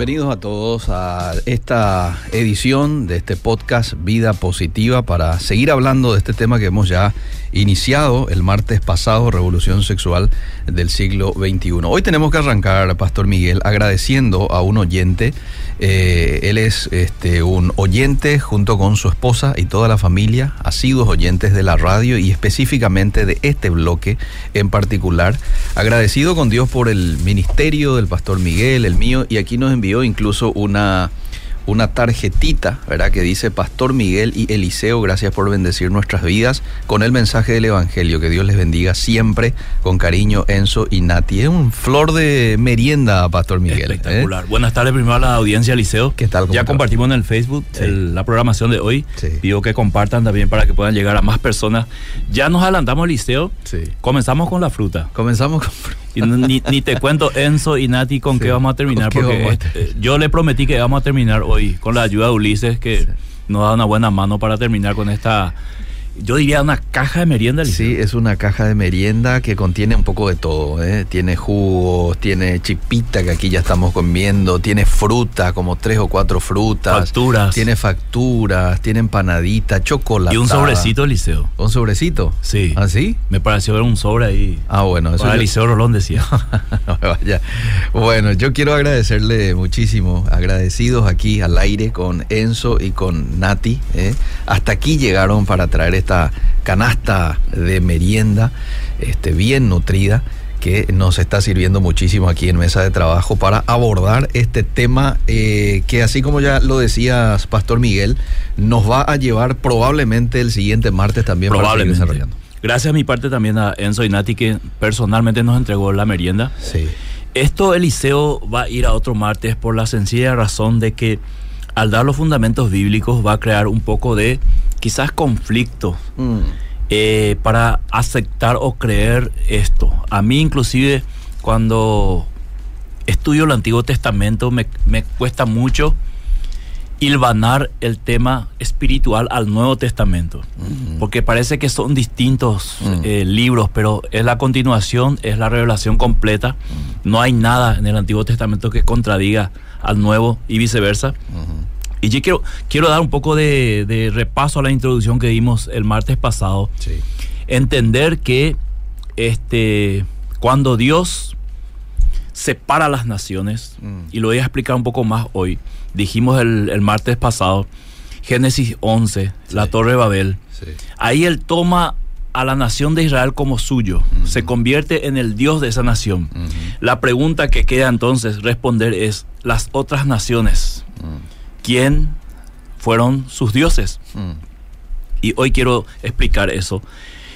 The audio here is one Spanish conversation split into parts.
Bienvenidos a todos a esta edición de este podcast Vida Positiva para seguir hablando de este tema que hemos ya iniciado el martes pasado, Revolución Sexual del siglo XXI. Hoy tenemos que arrancar, Pastor Miguel, agradeciendo a un oyente. Eh, él es este, un oyente junto con su esposa y toda la familia, asiduos oyentes de la radio y específicamente de este bloque en particular. Agradecido con Dios por el ministerio del Pastor Miguel, el mío, y aquí nos envió incluso una, una tarjetita, ¿verdad? Que dice Pastor Miguel y Eliseo, gracias por bendecir nuestras vidas con el mensaje del Evangelio. Que Dios les bendiga siempre, con cariño, Enzo y Nati. Es un flor de merienda, Pastor Miguel. ¿eh? Espectacular. Buenas tardes primero a la audiencia, Liceo. ¿Qué tal? ¿Cómo Ya compartimos en el Facebook Sí. el- la programación de hoy. Sí. Pido que compartan también para que puedan llegar a más personas. Ya nos adelantamos, Liceo. Sí. Comenzamos con la fruta. Comenzamos con... Y ni, ni te cuento, Enzo y Nati, con Sí. qué vamos a terminar. ¿Con qué Porque vamos a terminar? eh, yo le prometí que vamos a terminar hoy con la ayuda de Ulises, que Sí. nos da una buena mano para terminar con esta, yo diría, una caja de merienda, Liceo. Sí, es una caja de merienda que contiene un poco de todo. ¿eh? Tiene jugos, tiene chipita que aquí ya estamos comiendo, tiene fruta, como tres o cuatro frutas. Facturas. Tiene facturas, tiene empanadita, chocolate. Y un sobrecito, Liceo. ¿Un sobrecito? Sí. ¿Ah, sí? Me pareció ver un sobre ahí. Ah, bueno, eso Para yo- Liceo Rolón decía. Vaya. Bueno, yo quiero agradecerle muchísimo, agradecidos aquí al aire con Enzo y con Nati. ¿eh? Hasta aquí llegaron para traer esta canasta de merienda este, bien nutrida que nos está sirviendo muchísimo aquí en Mesa de Trabajo para abordar este tema eh, que así como ya lo decías, Pastor Miguel, nos va a llevar probablemente el siguiente martes también para seguir Probablemente. desarrollando. Gracias a mi parte también a Enzo y Nati que personalmente nos entregó la merienda. Sí. Esto Eliseo va a ir a otro martes por la sencilla razón de que al dar los fundamentos bíblicos va a crear un poco de quizás conflicto Mm. eh, para aceptar o creer esto. A mí inclusive cuando estudio el Antiguo Testamento me, me cuesta mucho hilvanar el tema espiritual al Nuevo Testamento, porque parece que son distintos eh, libros, pero es la continuación, es la revelación completa. No hay nada en el Antiguo Testamento que contradiga al Nuevo y viceversa. Y yo quiero, quiero dar un poco de, de repaso a la introducción que dimos el martes pasado. Sí. Entender que este, cuando Dios separa las naciones, Mm. y lo voy a explicar un poco más hoy, dijimos el, el martes pasado, Génesis 11, la. Torre de Babel, Sí. ahí Él toma a la nación de Israel como suyo, se convierte en el Dios de esa nación. La pregunta que queda entonces responder es, las otras naciones, Mm. ¿quién fueron sus dioses? Mm. Y hoy quiero explicar eso.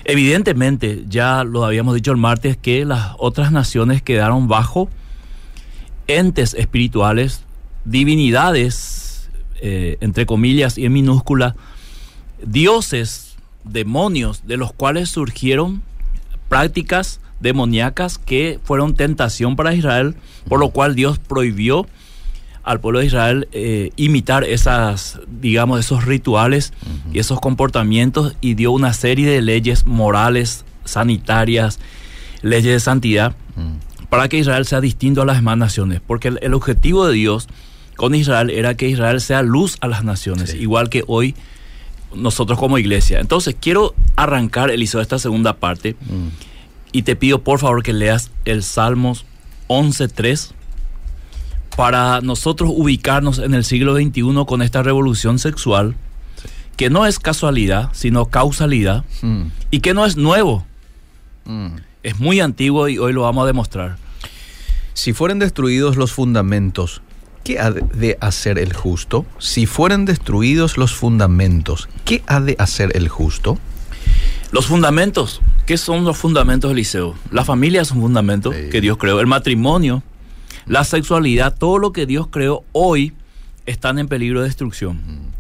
Evidentemente, ya lo habíamos dicho el martes, que las otras naciones quedaron bajo entes espirituales, divinidades, eh, entre comillas y en minúscula, dioses, demonios, de los cuales surgieron prácticas demoníacas que fueron tentación para Israel, por lo cual Dios prohibió al pueblo de Israel eh, imitar esas, digamos, esos rituales y esos comportamientos y dio una serie de leyes morales, sanitarias, leyes de santidad, para que Israel sea distinto a las demás naciones. Porque el, el objetivo de Dios con Israel era que Israel sea luz a las naciones, Sí. igual que hoy nosotros como iglesia. Entonces, quiero arrancar, Eliseo, esta segunda parte y te pido por favor que leas el Salmos 11.3 para nosotros ubicarnos en el siglo XXI con esta revolución sexual que no es casualidad, sino causalidad Mm, y que no es nuevo, mm. es muy antiguo y hoy lo vamos a demostrar. Si fueren destruidos los fundamentos, ¿qué ha de hacer el justo? Si fueren destruidos los fundamentos, ¿qué ha de hacer el justo? Los fundamentos, ¿qué son los fundamentos del liceo? La familia es un fundamento Sí. que Dios creó, el matrimonio, la sexualidad, todo lo que Dios creó hoy están en peligro de destrucción.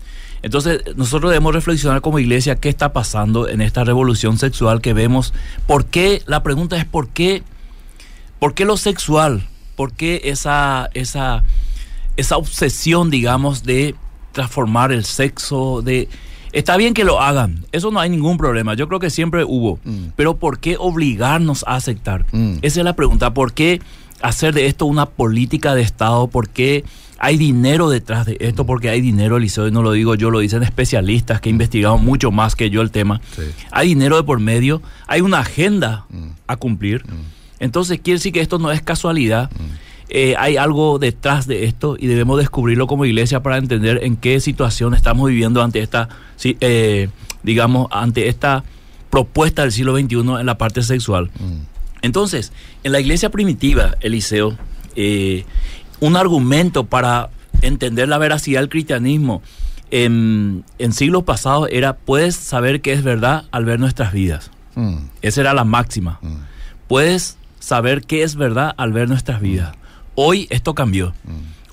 Entonces, nosotros debemos reflexionar como iglesia qué está pasando en esta revolución sexual que vemos. ¿Por qué? La pregunta es ¿por qué? ¿Por qué lo sexual? ¿Por qué esa, esa, esa obsesión, digamos, de transformar el sexo? De, está bien que lo hagan, eso no hay ningún problema. Yo creo que siempre hubo. Mm. Pero ¿por qué obligarnos a aceptar? Mm. Esa es la pregunta. ¿Por qué hacer de esto una política de Estado? ¿Por qué hay dinero detrás de esto? Porque hay dinero, Eliseo, y no lo digo yo, lo dicen especialistas que han investigado mucho más que yo el tema. Sí. Hay dinero de por medio, hay una agenda Mm. a cumplir. Entonces quiere decir que esto no es casualidad. Eh, hay algo detrás de esto y debemos descubrirlo como iglesia para entender en qué situación estamos viviendo ante esta, eh, digamos, ante esta propuesta del siglo XXI en la parte sexual. Entonces, en la iglesia primitiva, Eliseo, eh, un argumento para entender la veracidad del cristianismo en, en siglos pasados era, puedes saber que es verdad al ver nuestras vidas. Mm, Esa era la máxima. mm, Puedes saber qué es verdad al ver nuestras vidas. Hoy esto cambió.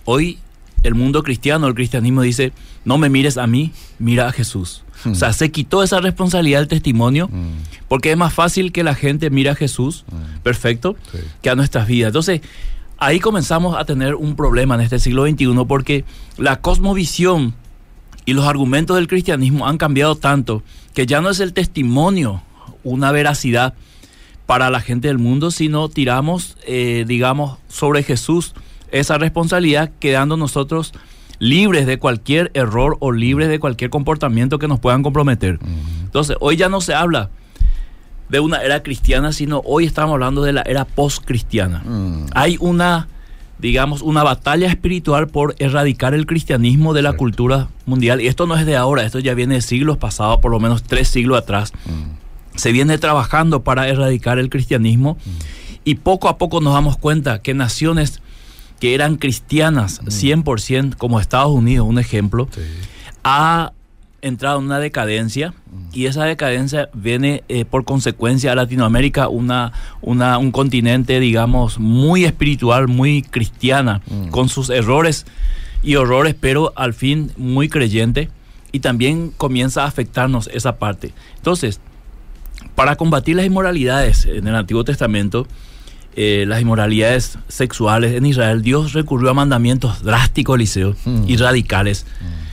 Hoy el mundo cristiano, el cristianismo dice, no me mires a mí, mira a Jesús. O sea, se quitó esa responsabilidad del testimonio Mm. porque es más fácil que la gente mire a Jesús, perfecto, Sí. que a nuestras vidas. Entonces, ahí comenzamos a tener un problema en este siglo XXI porque la cosmovisión y los argumentos del cristianismo han cambiado tanto que ya no es el testimonio una veracidad para la gente del mundo, sino tiramos, eh, digamos, sobre Jesús esa responsabilidad, quedando nosotros libres de cualquier error o libres de cualquier comportamiento que nos puedan comprometer. Entonces, hoy ya no se habla de una era cristiana, sino hoy estamos hablando de la era post-cristiana. Mm. Hay una, digamos, una batalla espiritual por erradicar el cristianismo de la Correcto. cultura mundial. Y esto no es de ahora, esto ya viene de siglos pasados, por lo menos tres siglos atrás. Se viene trabajando para erradicar el cristianismo y poco a poco nos damos cuenta que naciones que eran cristianas 100%, como Estados Unidos, un ejemplo, Sí. ha entrado en una decadencia y esa decadencia viene eh, por consecuencia a Latinoamérica, una, una, un continente, digamos, muy espiritual, muy cristiana, con sus errores y horrores, pero al fin muy creyente y también comienza a afectarnos esa parte. Entonces, para combatir las inmoralidades en el Antiguo Testamento, eh, las inmoralidades sexuales en Israel, Dios recurrió a mandamientos drásticos, Eliseo, Mm. y radicales.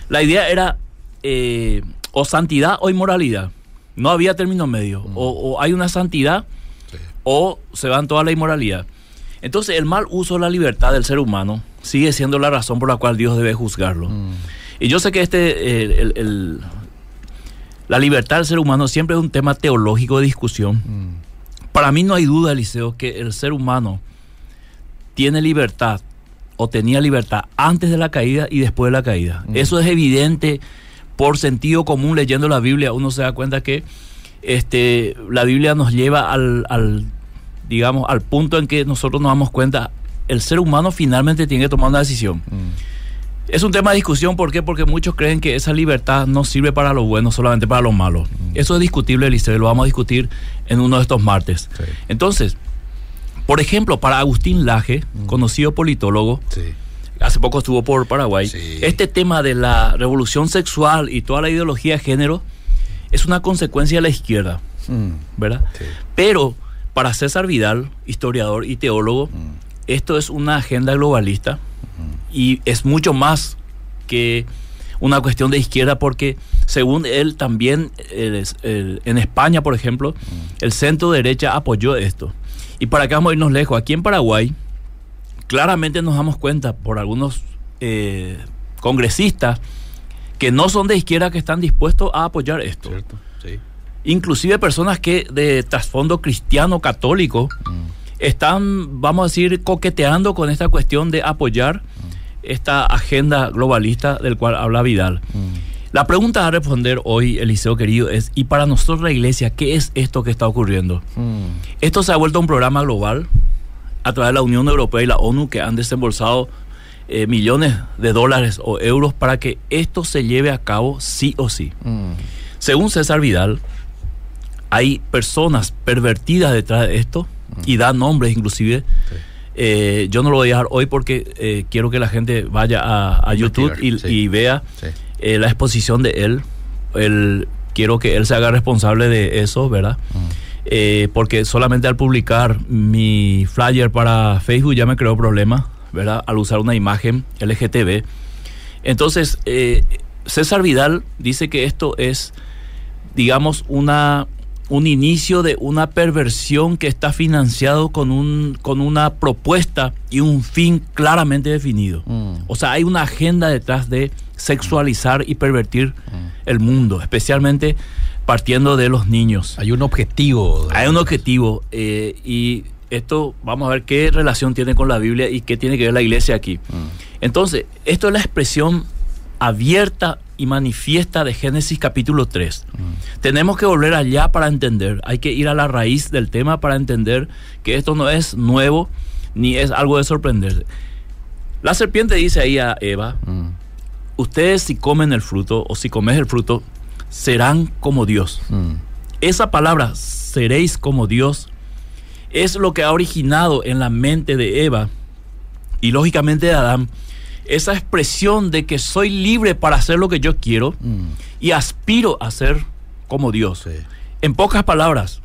La idea era eh, o santidad o inmoralidad. No había término medio. O, o hay una santidad o se van toda la inmoralidad. Entonces el mal uso de la libertad del ser humano sigue siendo la razón por la cual Dios debe juzgarlo. Y yo sé que este, el- el- la libertad del ser humano siempre es un tema teológico de discusión. Para mí no hay duda, Eliseo, que el ser humano tiene libertad o tenía libertad antes de la caída y después de la caída. Eso es evidente por sentido común leyendo la Biblia. Uno se da cuenta que este, la Biblia nos lleva al, al, digamos, al punto en que nosotros nos damos cuenta, el ser humano finalmente tiene que tomar una decisión. Es un tema de discusión, ¿por qué? Porque muchos creen que esa libertad no sirve para lo bueno, solamente para lo malo. Eso es discutible, Eliseo, lo vamos a discutir en uno de estos martes. Sí. Entonces, por ejemplo, para Agustín Laje, conocido politólogo, Sí. hace poco estuvo por Paraguay, Sí. este tema de la revolución sexual y toda la ideología de género es una consecuencia de la izquierda, Mm. ¿verdad? Pero para César Vidal, historiador y teólogo, esto es una agenda globalista Y es mucho más que una cuestión de izquierda porque según él también el- el- en España, por ejemplo, el centro derecha apoyó esto. Y para que vamos a irnos lejos, aquí en Paraguay, claramente nos damos cuenta por algunos eh, congresistas que no son de izquierda que están dispuestos a apoyar esto. ¿Cierto? Sí. Inclusive personas que de trasfondo cristiano católico están, vamos a decir, coqueteando con esta cuestión de apoyar esta agenda globalista del cual habla Vidal. La pregunta a responder hoy, Eliseo querido, es, ¿y para nosotros la iglesia qué es esto que está ocurriendo? Esto se ha vuelto un programa global a través de la Unión Europea y la ONU que han desembolsado eh, millones de dólares o euros para que esto se lleve a cabo sí o sí. Según César Vidal, hay personas pervertidas detrás de esto y da nombres inclusive. Eh, yo no lo voy a dejar hoy porque eh, quiero que la gente vaya a, a YouTube y, Investigar, sí. y vea Sí. eh, la exposición de él. Él- Quiero que él se haga responsable de eso, ¿verdad? Porque solamente al publicar mi flyer para Facebook ya me creó problemas, ¿verdad? Al usar una imagen LGTB. Entonces, eh, César Vidal dice que esto es, digamos, una un inicio de una perversión que está financiado con un con una propuesta y un fin claramente definido. O sea, hay una agenda detrás de sexualizar y pervertir el mundo, especialmente partiendo de los niños. Hay un objetivo. Hay un objetivo eh, y esto vamos a ver qué relación tiene con la Biblia y qué tiene que ver la iglesia aquí. Entonces, esto es la expresión abierta y manifiesta de Génesis capítulo 3. Tenemos que volver allá para entender, hay que ir a la raíz del tema para entender que esto no es nuevo ni es algo de sorprender. La serpiente dice ahí a Eva, Mm, ustedes si comen el fruto o si comes el fruto, serán como Dios. mm, Esa palabra, seréis como Dios, es lo que ha originado en la mente de Eva y lógicamente de Adán esa expresión de que soy libre para hacer lo que yo quiero mm. y aspiro a ser como Dios. Sí. En pocas palabras,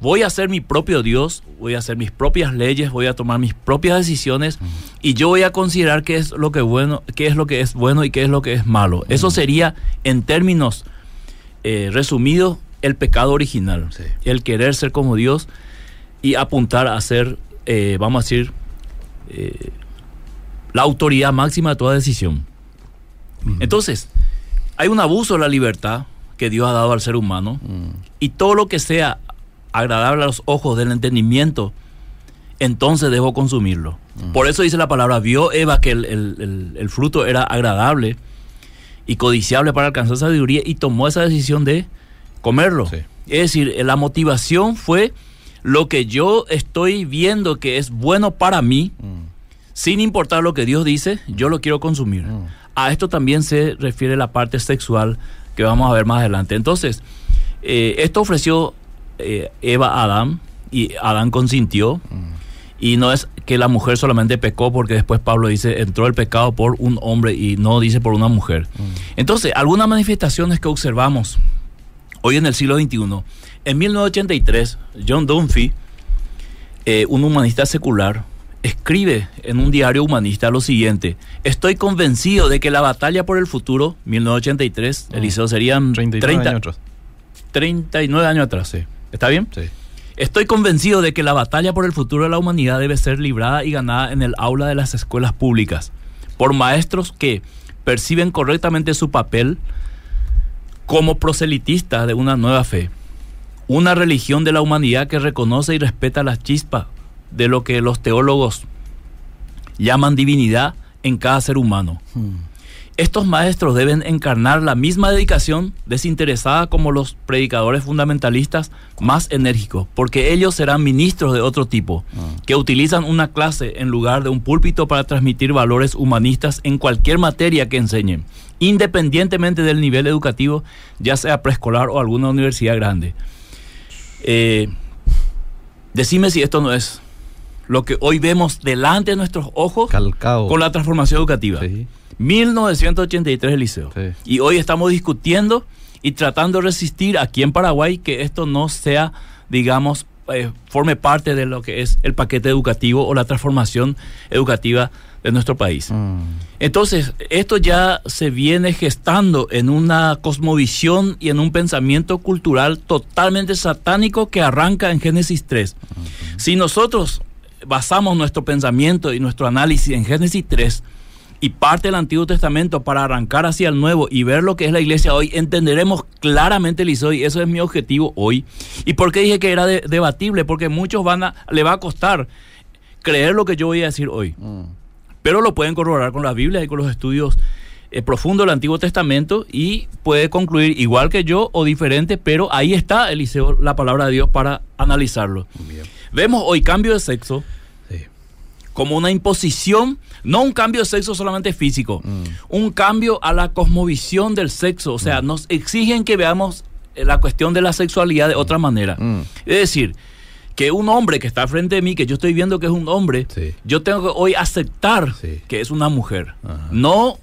voy a ser mi propio Dios, voy a hacer mis propias leyes, voy a tomar mis propias decisiones y yo voy a considerar qué es lo que bueno, qué es lo que es bueno y qué es lo que es malo. Eso sería, en términos eh, resumidos, el pecado original. Sí. El querer ser como Dios y apuntar a ser, eh, vamos a decir, eh, la autoridad máxima de toda decisión. Entonces, hay un abuso de la libertad que Dios ha dado al ser humano y todo lo que sea agradable a los ojos del entendimiento, entonces debo consumirlo. Por eso dice la palabra, vio Eva que el, el- el- el fruto era agradable y codiciable para alcanzar sabiduría y tomó esa decisión de comerlo. Sí. Es decir, la motivación fue lo que yo estoy viendo que es bueno para mí, sin importar lo que Dios dice, yo lo quiero consumir. A esto también se refiere la parte sexual que vamos a ver más adelante. Entonces, eh, esto ofreció eh, Eva a Adán y Adán consintió. Y no es que la mujer solamente pecó porque después Pablo dice entró el pecado por un hombre y no dice por una mujer. Entonces, algunas manifestaciones que observamos hoy en el siglo XXI. En 1983, John Dunphy, eh, un humanista secular, escribe en un diario humanista lo siguiente: Estoy convencido de que la batalla por el futuro, 1983, Eliseo serían 39 30 años atrás. 39 años atrás. Sí. ¿Está bien? Sí. Estoy convencido de que la batalla por el futuro de la humanidad debe ser librada y ganada en el aula de las escuelas públicas por maestros que perciben correctamente su papel como proselitistas de una nueva fe, una religión de la humanidad que reconoce y respeta la chispa de lo que los teólogos llaman divinidad en cada ser humano. Estos maestros deben encarnar la misma dedicación desinteresada como los predicadores fundamentalistas más enérgicos, porque ellos serán ministros de otro tipo, que utilizan una clase en lugar de un púlpito para transmitir valores humanistas en cualquier materia que enseñen, independientemente del nivel educativo, ya sea preescolar o alguna universidad grande. Eh, decime si esto no es lo que hoy vemos delante de nuestros ojos Calcado. con la transformación educativa. Sí. 1983 el liceo. Sí. Y hoy estamos discutiendo y tratando de resistir aquí en Paraguay que esto no sea, digamos, eh, forme parte de lo que es el paquete educativo o la transformación educativa de nuestro país. Mm. Entonces, esto ya se viene gestando en una cosmovisión y en un pensamiento cultural totalmente satánico que arranca en Génesis 3. Si nosotros basamos nuestro pensamiento y nuestro análisis en Génesis 3 y parte del Antiguo Testamento para arrancar hacia el Nuevo y ver lo que es la iglesia hoy, entenderemos claramente, Liceo, y eso es mi objetivo hoy. ¿Y por qué dije que era de- debatible? Porque muchos van a, le va a costar creer lo que yo voy a decir hoy Mm. pero lo pueden corroborar con la Biblia y con los estudios eh, profundos del Antiguo Testamento y puede concluir igual que yo o diferente, pero ahí está, Eliseo, la palabra de Dios para analizarlo. Bien. Vemos hoy cambio de sexo Sí. como una imposición, no un cambio de sexo solamente físico, Mm. un cambio a la cosmovisión del sexo, o sea, nos exigen que veamos eh, la cuestión de la sexualidad de otra manera. Mm. Es decir, que un hombre que está frente de mí, que yo estoy viendo que es un hombre, Sí. yo tengo que hoy aceptar Sí. que es una mujer. Ajá. No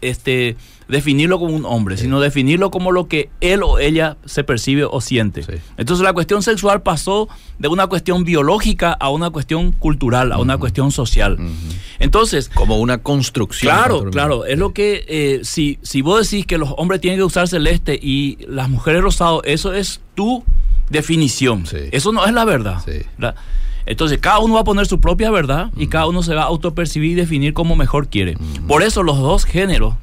este, definirlo como un hombre, Sí. sino definirlo como lo que él o ella se percibe o siente. Sí. Entonces la cuestión sexual pasó de una cuestión biológica a una cuestión cultural, a una cuestión social. Entonces, Como una construcción. Claro, claro. Es lo que, eh, si, si vos decís que los hombres tienen que usar celeste y las mujeres rosado, eso es tu definición. Sí. Eso no es la. ¿verdad? Entonces, cada uno va a poner su propia verdad y cada uno se va a autopercibir y definir como mejor quiere. Por eso los dos géneros,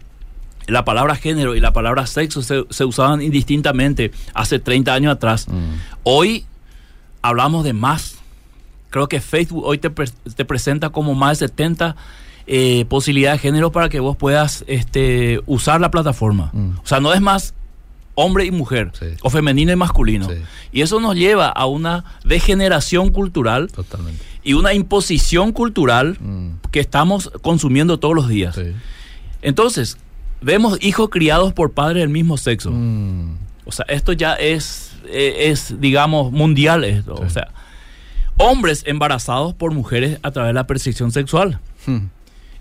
la palabra género y la palabra sexo se, se usaban indistintamente hace 30 años atrás. Mm. Hoy hablamos de más. Creo que Facebook hoy te, te presenta como más de 70 eh, posibilidades de género para que vos puedas este, usar la plataforma. Mm. O sea, no es más hombre y mujer, Sí. o femenino y masculino. Sí. Y eso nos lleva a una degeneración cultural Totalmente. y una imposición cultural Mm. que estamos consumiendo todos los días. Sí. Entonces, vemos hijos criados por padres del mismo sexo. Mm. O sea, esto ya es, eh, es digamos, mundial esto. Sí. O sea, hombres embarazados por mujeres a través de la percepción sexual. Mm.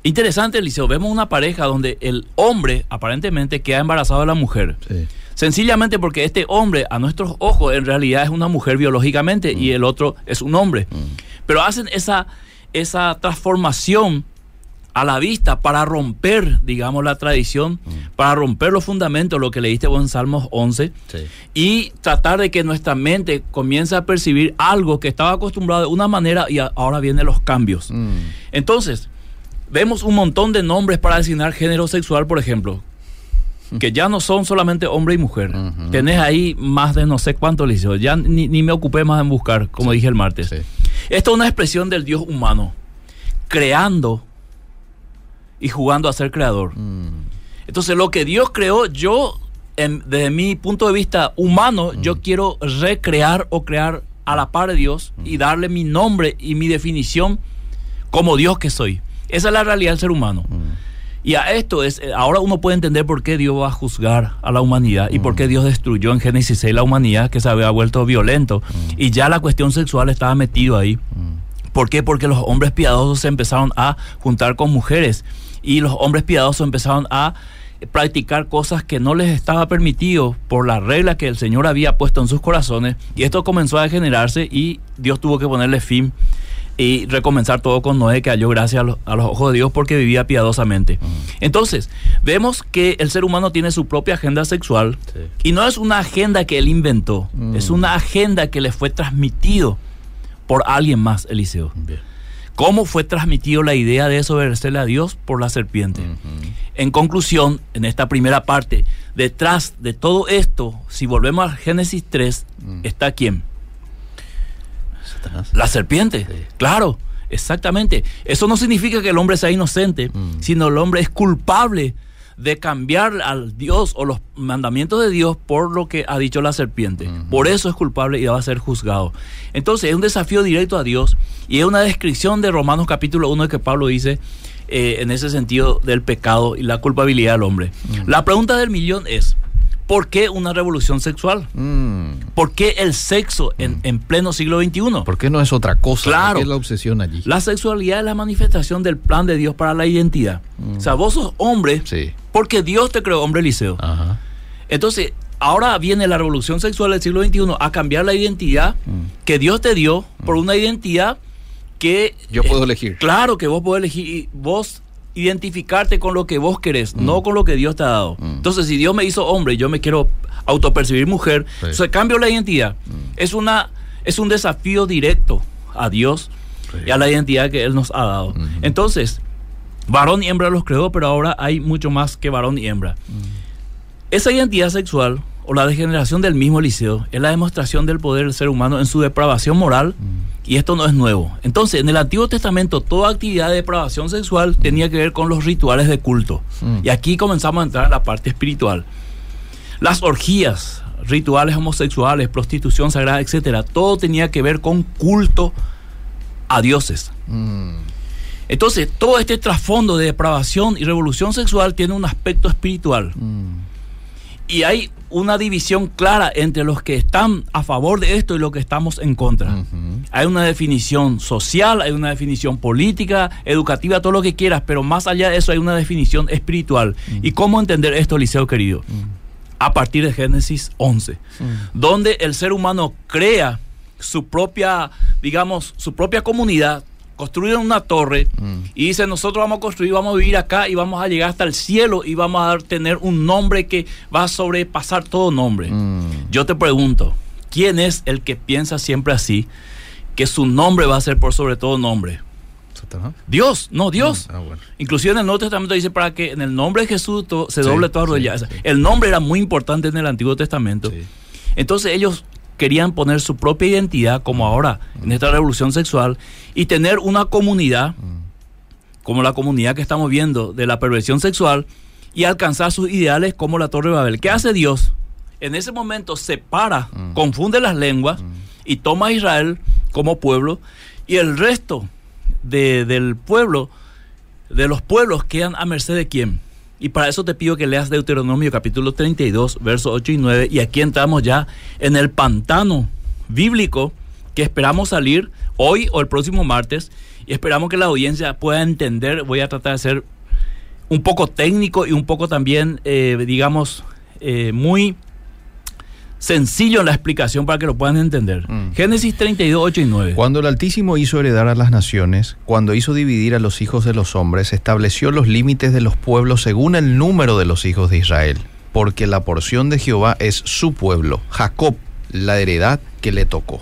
Interesante, Eliseo, vemos una pareja donde el hombre aparentemente queda embarazado de la mujer. Sí. Sencillamente porque este hombre, a nuestros ojos, en realidad es una mujer biológicamente y el otro es un hombre. Pero hacen esa, esa transformación a la vista para romper, digamos, la tradición, para romper los fundamentos, lo que leíste vos en Salmos 11, Sí. y tratar de que nuestra mente comience a percibir algo que estaba acostumbrado de una manera y a- ahora vienen los cambios. Mm. Entonces, vemos un montón de nombres para designar género sexual, por ejemplo, que ya no son solamente hombre y mujer. Ujú. Tenés ahí más de no sé cuánto liceo. Ya ni, ni me ocupé más en buscar, como dije el martes. Sí. Esto es una expresión del Dios humano, creando y jugando a ser creador. Mm. Entonces, lo que Dios creó, yo, en- desde mi punto de vista humano, yo quiero recrear o crear a la par de Dios y darle mi nombre y mi definición como Dios que soy. Esa es la realidad del ser humano. Y a esto es, eh, ahora uno puede entender por qué Dios va a juzgar a la humanidad y por qué Dios destruyó en Génesis 6 la humanidad que se había vuelto violento. Y ya la cuestión sexual estaba metido ahí. ¿Por qué? Porque los hombres piadosos se empezaron a juntar con mujeres y los hombres piadosos empezaron a practicar cosas que no les estaba permitido por la regla que el Señor había puesto en sus corazones y esto comenzó a degenerarse y Dios tuvo que ponerle fin y recomenzar todo con Noé que halló gracia a los, a los ojos de Dios porque vivía piadosamente. Entonces, vemos que el ser humano tiene su propia agenda sexual Sí. y no es una agenda que él inventó, Mm. es una agenda que le fue transmitido por alguien más, Eliseo. Bien. ¿Cómo fue transmitido la idea de desobedecerle a Dios por la serpiente? En conclusión, en esta primera parte, detrás de todo esto, si volvemos a Génesis 3, Mm. está quién? Satanás. La serpiente. Sí. Claro, exactamente. Eso no significa que el hombre sea inocente, Mm. sino el hombre es culpable de cambiar al Dios o los mandamientos de Dios por lo que ha dicho la serpiente. Por eso es culpable y va a ser juzgado. Entonces es un desafío directo a Dios y es una descripción de Romanos capítulo 1 que Pablo dice eh, en ese sentido del pecado y la culpabilidad del hombre. La pregunta del millón es, ¿por qué una revolución sexual? Mm. ¿Por qué el sexo en, en pleno siglo XXI? ¿Por qué no es otra cosa? Claro. ¿Por qué es la obsesión allí? La sexualidad es la manifestación del plan de Dios para la identidad. O sea, vos sos hombre Sí. porque Dios te creó hombre. Ajá. Entonces, ahora viene la revolución sexual del siglo XXI a cambiar la identidad Mm. que Dios te dio por una identidad que... Yo puedo eh, elegir. Claro que vos podés elegir, y vos identificarte con lo que vos querés, Mm. no con lo que Dios te ha dado. Entonces, si Dios me hizo hombre y yo me quiero autopercibir mujer, Sí. Mm. entonces cambio la identidad. Es, una, es un desafío directo a Dios y a la identidad que Él nos ha dado. Entonces, varón y hembra los creó, pero ahora hay mucho más que varón y hembra. Esa identidad sexual o la degeneración del mismo liceo es la demostración del poder del ser humano en su depravación moral y esto no es nuevo. Entonces, en el Antiguo Testamento toda actividad de depravación sexual tenía que ver con los rituales de culto. Mm. Y aquí comenzamos a entrar a la parte espiritual. Las orgías, rituales homosexuales, prostitución sagrada, etcétera, todo tenía que ver con culto a dioses. Mm. Entonces, todo este trasfondo de depravación y revolución sexual tiene un aspecto espiritual. Mm. Y hay una división clara entre los que están a favor de esto y los que estamos en contra. Hay una definición social, hay una definición política, educativa, todo lo que quieras, pero más allá de eso hay una definición espiritual. ¿Y cómo entender esto, Liceo querido? A partir de Génesis 11, donde el ser humano crea su propia, digamos, su propia comunidad, construye una torre Mm. y dice, nosotros vamos a construir, vamos a vivir acá y vamos a llegar hasta el cielo y vamos a tener un nombre que va a sobrepasar todo nombre. Mm. Yo te pregunto, ¿quién es el que piensa siempre así? Que su nombre va a ser por sobre todo nombre. Satanás. Dios, no Dios. Ah, bueno. Inclusive en el Nuevo Testamento dice para que en el nombre de Jesús to- se Sí, doble toda rodilla. sí. El nombre era muy importante en el Antiguo Testamento. Entonces ellos querían poner su propia identidad, como ahora, en esta revolución sexual, y tener una comunidad, como la comunidad que estamos viendo de la perversión sexual, y alcanzar sus ideales como la Torre de Babel. ¿Qué hace Dios? En ese momento separa, Mm. confunde las lenguas y toma a Israel como pueblo, y el resto de- del pueblo, de los pueblos, quedan a merced de quién. Y para eso te pido que leas Deuteronomio capítulo 32, versos 8 y 9. Y aquí entramos ya en el pantano bíblico que esperamos salir hoy o el próximo martes. Y esperamos que la audiencia pueda entender. Voy a tratar de ser un poco técnico y un poco también, eh, digamos, eh, muy sencillo en la explicación para que lo puedan entender. Mm. Génesis 32, 8 y 9. Cuando el Altísimo hizo heredar a las naciones, cuando hizo dividir a los hijos de los hombres, estableció los límites de los pueblos según el número de los hijos de Israel, porque la porción de Jehová es su pueblo, Jacob, la heredad que le tocó.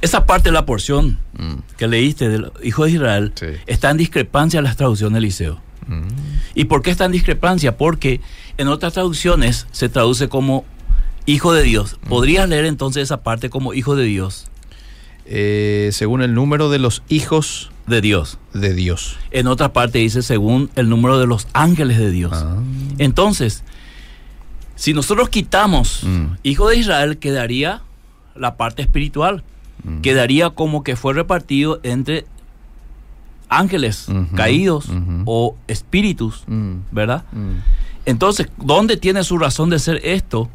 Esa parte de la porción Mm, que leíste del hijo de Israel Sí. está en discrepancia en las traducciones del liceo. mm, ¿Y por qué está en discrepancia? Porque en otras traducciones se traduce como hijo de Dios. ¿Podrías leer entonces esa parte como hijo de Dios? eh, según el número de los hijos De Dios. de Dios. En otra parte dice según el número de los ángeles de Dios. Ah, Entonces, si nosotros quitamos Mm. hijo de Israel, quedaría la parte espiritual. mm, Quedaría como que fue repartido entre ángeles caídos o espíritus, mm, ¿verdad? Entonces, ¿dónde tiene su razón de ser esto?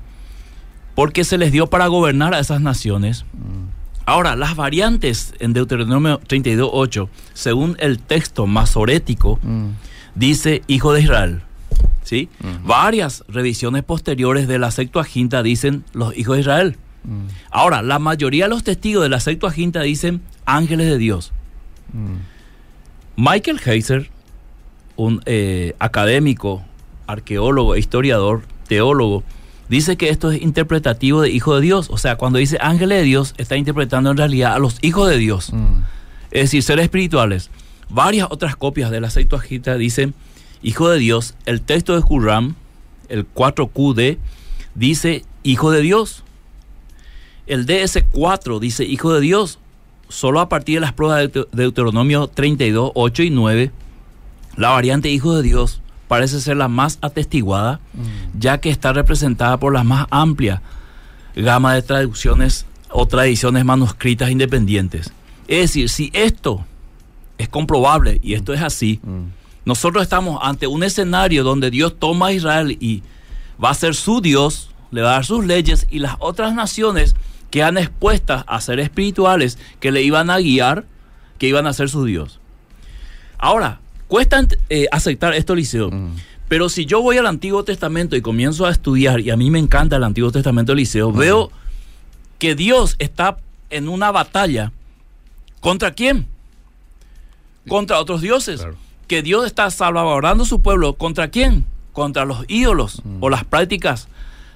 Porque se les dio para gobernar a esas naciones. mm. Ahora, las variantes en Deuteronomio 32.8, según el texto masorético, Mm. dice hijo de Israel. ¿sí? Ujú. Varias revisiones posteriores de la Septuaginta dicen los hijos de Israel. Mm, Ahora, la mayoría de los testigos de la Septuaginta dicen ángeles de Dios. mm, Michael Heiser, un eh, académico, arqueólogo, historiador, teólogo, dice que esto es interpretativo de hijo de Dios. O sea, cuando dice ángeles de Dios, está interpretando en realidad a los hijos de Dios, mm, es decir, seres espirituales. Varias otras copias de la Septuaginta dicen hijo de Dios. El texto de Qumran, el 4QD, dice hijo de Dios. El DS4 dice hijo de Dios. Solo a partir de las pruebas de Deut- Deuteronomio 32, 8 y 9, la variante hijo de Dios parece ser la más atestiguada, ya que está representada por la más amplia gama de traducciones o tradiciones manuscritas independientes. Es decir, si esto es comprobable y esto es así, mm, nosotros estamos ante un escenario donde Dios toma a Israel y va a ser su Dios, le va a dar sus leyes y las otras naciones quedan expuestas a ser espirituales que le iban a guiar, que iban a ser su Dios. Ahora, cuesta eh, aceptar esto, Liceo, mm. pero si yo voy al Antiguo Testamento y comienzo a estudiar, y a mí me encanta el Antiguo Testamento, Liceo, veo que Dios está en una batalla. ¿Contra quién? contra otros dioses. Claro. Que Dios está salvaguardando su pueblo. ¿Contra quién? Contra los ídolos Mm. o las prácticas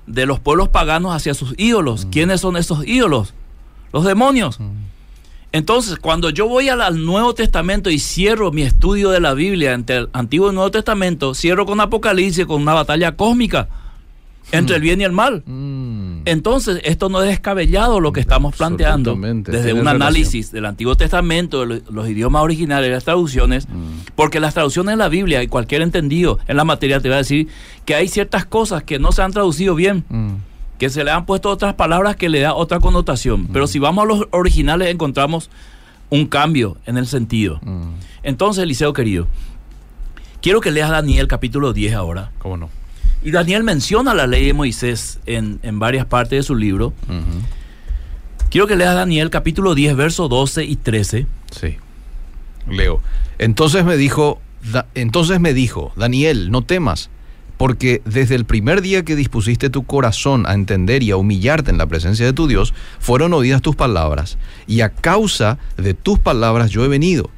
de los pueblos paganos hacia sus Mm. ídolos. ¿Quiénes son esos ídolos? Los demonios. Entonces, cuando yo voy al, al Nuevo Testamento y cierro mi estudio de la Biblia entre el Antiguo y Nuevo Testamento, cierro con Apocalipsis, con una batalla cósmica entre el bien y el mal. Mm. Entonces, esto no es descabellado lo que estamos planteando desde un relación. análisis del Antiguo Testamento, de lo- los idiomas originales, las traducciones, Mm. porque las traducciones de la Biblia y cualquier entendido en la materia te va a decir que hay ciertas cosas que no se han traducido bien, Mm. Que se le han puesto otras palabras que le da otra connotación. Pero si vamos a los originales encontramos un cambio en el sentido. Mm. Entonces, Eliseo querido, quiero que leas Daniel capítulo 10 ahora. ¿Cómo no? Y Daniel menciona la ley de Moisés en, en varias partes de su libro. Quiero que leas Daniel capítulo 10, versos 12 y 13. Sí. Leo. Entonces me dijo, Da- entonces me dijo, Daniel, no temas, porque desde el primer día que dispusiste tu corazón a entender y a humillarte en la presencia de tu Dios, fueron oídas tus palabras, y a causa de tus palabras yo he venido.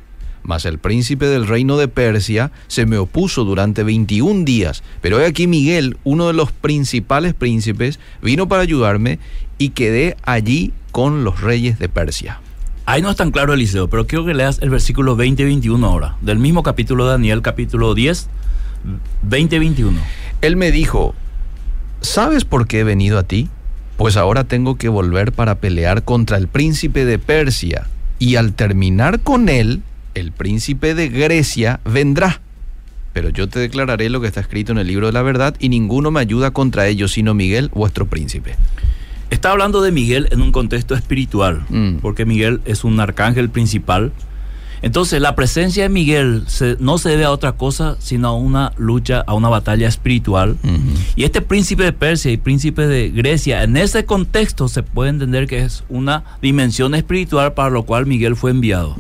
Mas el príncipe del reino de Persia se me opuso durante 21 días, pero he aquí Miguel, uno de los principales príncipes, vino para ayudarme y quedé allí con los reyes de Persia. Ahí no es tan claro, Eliseo, pero quiero que leas el versículo 20 y 21 ahora, del mismo capítulo de Daniel, capítulo 10, 20 y 21. Él me dijo, ¿sabes por qué he venido a ti? Pues ahora tengo que volver para pelear contra el príncipe de Persia, y al terminar con él, el príncipe de Grecia vendrá. Pero yo te declararé lo que está escrito en el libro de la verdad, y ninguno me ayuda contra ellos, sino Miguel, vuestro príncipe. Está hablando de Miguel en un contexto espiritual, Mm. porque Miguel es un arcángel principal. Entonces, la presencia de Miguel se- no se debe a otra cosa, sino a una lucha, a una batalla espiritual. Y este príncipe de Persia y príncipe de Grecia, en ese contexto se puede entender que es una dimensión espiritual para lo cual Miguel fue enviado.